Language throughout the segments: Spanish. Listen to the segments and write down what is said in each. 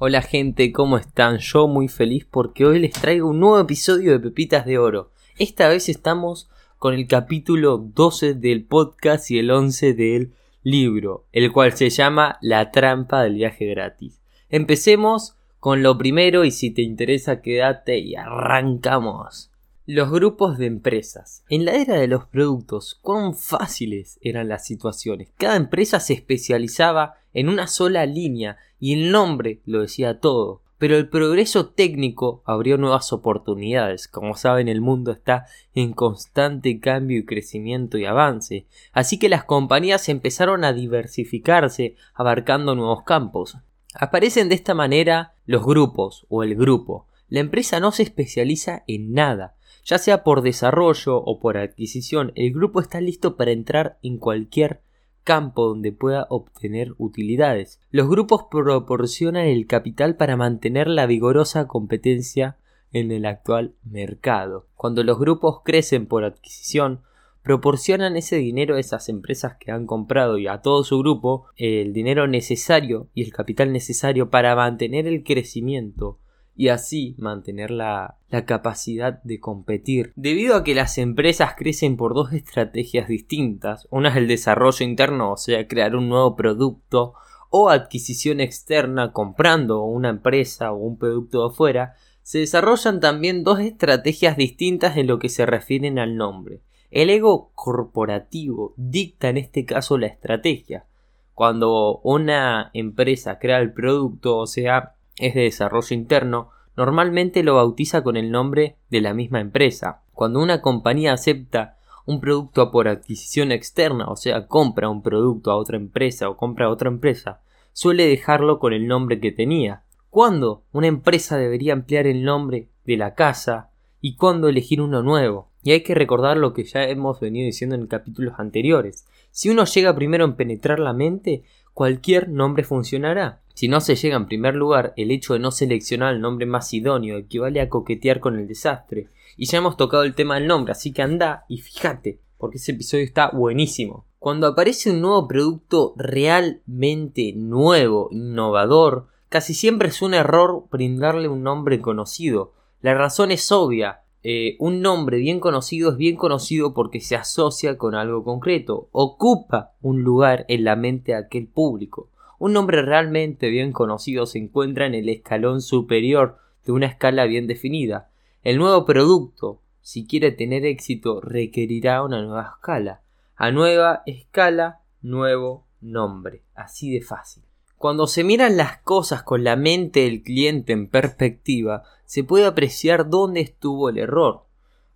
Hola gente, ¿cómo están? Yo muy feliz porque hoy les traigo un nuevo episodio de Pepitas de Oro. Esta vez estamos con el capítulo 12 del podcast y el 11 del libro, el cual se llama La trampa del viaje gratis. Empecemos con lo primero y si te interesa quédate y arrancamos. Los grupos de empresas. En la era de los productos, cuán fáciles eran las situaciones. Cada empresa se especializaba en una sola línea y el nombre lo decía todo. Pero el progreso técnico abrió nuevas oportunidades. Como saben, el mundo está en constante cambio y crecimiento y avance. Así que las compañías empezaron a diversificarse, abarcando nuevos campos. Aparecen de esta manera los grupos o el grupo. La empresa no se especializa en nada ya sea por desarrollo o por adquisición, el grupo está listo para entrar en cualquier campo donde pueda obtener utilidades. Los grupos proporcionan el capital para mantener la vigorosa competencia en el actual mercado. Cuando los grupos crecen por adquisición, proporcionan ese dinero a esas empresas que han comprado y a todo su grupo el dinero necesario y el capital necesario para mantener el crecimiento y así mantener la, capacidad de competir. Debido a que las empresas crecen por dos estrategias distintas, una es el desarrollo interno, o sea, crear un nuevo producto, o adquisición externa comprando una empresa o un producto de afuera, se desarrollan también dos estrategias distintas en lo que se refieren al nombre. El ego corporativo dicta en este caso la estrategia. Cuando una empresa crea el producto, o sea, es de desarrollo interno, normalmente lo bautiza con el nombre de la misma empresa. Cuando una compañía acepta un producto por adquisición externa, o sea, compra un producto a otra empresa o compra a otra empresa, suele dejarlo con el nombre que tenía. ¿Cuándo una empresa debería ampliar el nombre de la casa y cuándo elegir uno nuevo? Y hay que recordar lo que ya hemos venido diciendo en capítulos anteriores. Si uno llega primero en penetrar la mente, cualquier nombre funcionará. Si no se llega en primer lugar, el hecho de no seleccionar el nombre más idóneo equivale a coquetear con el desastre. Y ya hemos tocado el tema del nombre, así que anda y fíjate, porque ese episodio está buenísimo. Cuando aparece un nuevo producto realmente nuevo, innovador, casi siempre es un error brindarle un nombre conocido. La razón es obvia. Eh, un nombre bien conocido es bien conocido porque se asocia con algo concreto, ocupa un lugar en la mente de aquel público. Un nombre realmente bien conocido se encuentra en el escalón superior de una escala bien definida. El nuevo producto, si quiere tener éxito, requerirá una nueva escala. A nueva escala, nuevo nombre. Así de fácil. Cuando se miran las cosas con la mente del cliente en perspectiva, se puede apreciar dónde estuvo el error.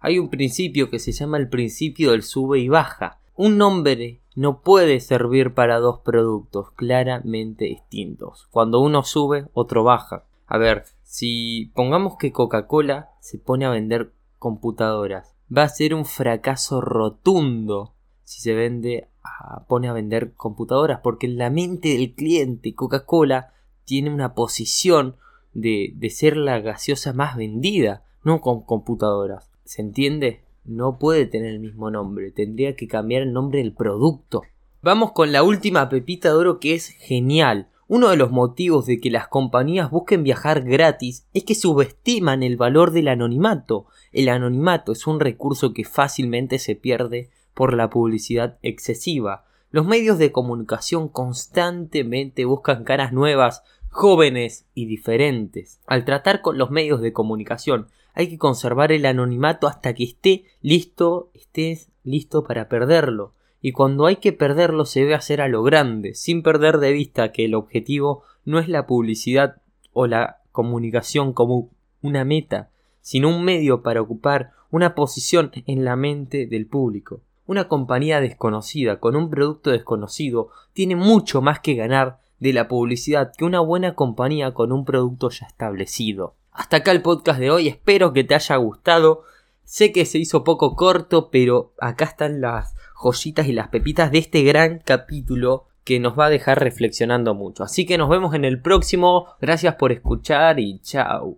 Hay un principio que se llama el principio del sube y baja. Un nombre no puede servir para dos productos claramente distintos. Cuando uno sube, otro baja. A ver, si pongamos que Coca-Cola se pone a vender computadoras, va a ser un fracaso rotundo si se vende pone a vender computadoras, porque en la mente del cliente Coca-Cola tiene una posición de, de ser la gaseosa más vendida, no con computadoras. ¿Se entiende? no puede tener el mismo nombre, tendría que cambiar el nombre del producto. Vamos con la última pepita de oro que es genial. Uno de los motivos de que las compañías busquen viajar gratis es que subestiman el valor del anonimato. El anonimato es un recurso que fácilmente se pierde por la publicidad excesiva. Los medios de comunicación constantemente buscan caras nuevas, jóvenes y diferentes. Al tratar con los medios de comunicación hay que conservar el anonimato hasta que esté listo, estés listo para perderlo. Y cuando hay que perderlo se debe hacer a lo grande, sin perder de vista que el objetivo no es la publicidad o la comunicación como una meta, sino un medio para ocupar una posición en la mente del público. Una compañía desconocida con un producto desconocido tiene mucho más que ganar de la publicidad que una buena compañía con un producto ya establecido. Hasta acá el podcast de hoy, espero que te haya gustado. Sé que se hizo poco corto, pero acá están las joyitas y las pepitas de este gran capítulo que nos va a dejar reflexionando mucho. Así que nos vemos en el próximo. Gracias por escuchar y chao.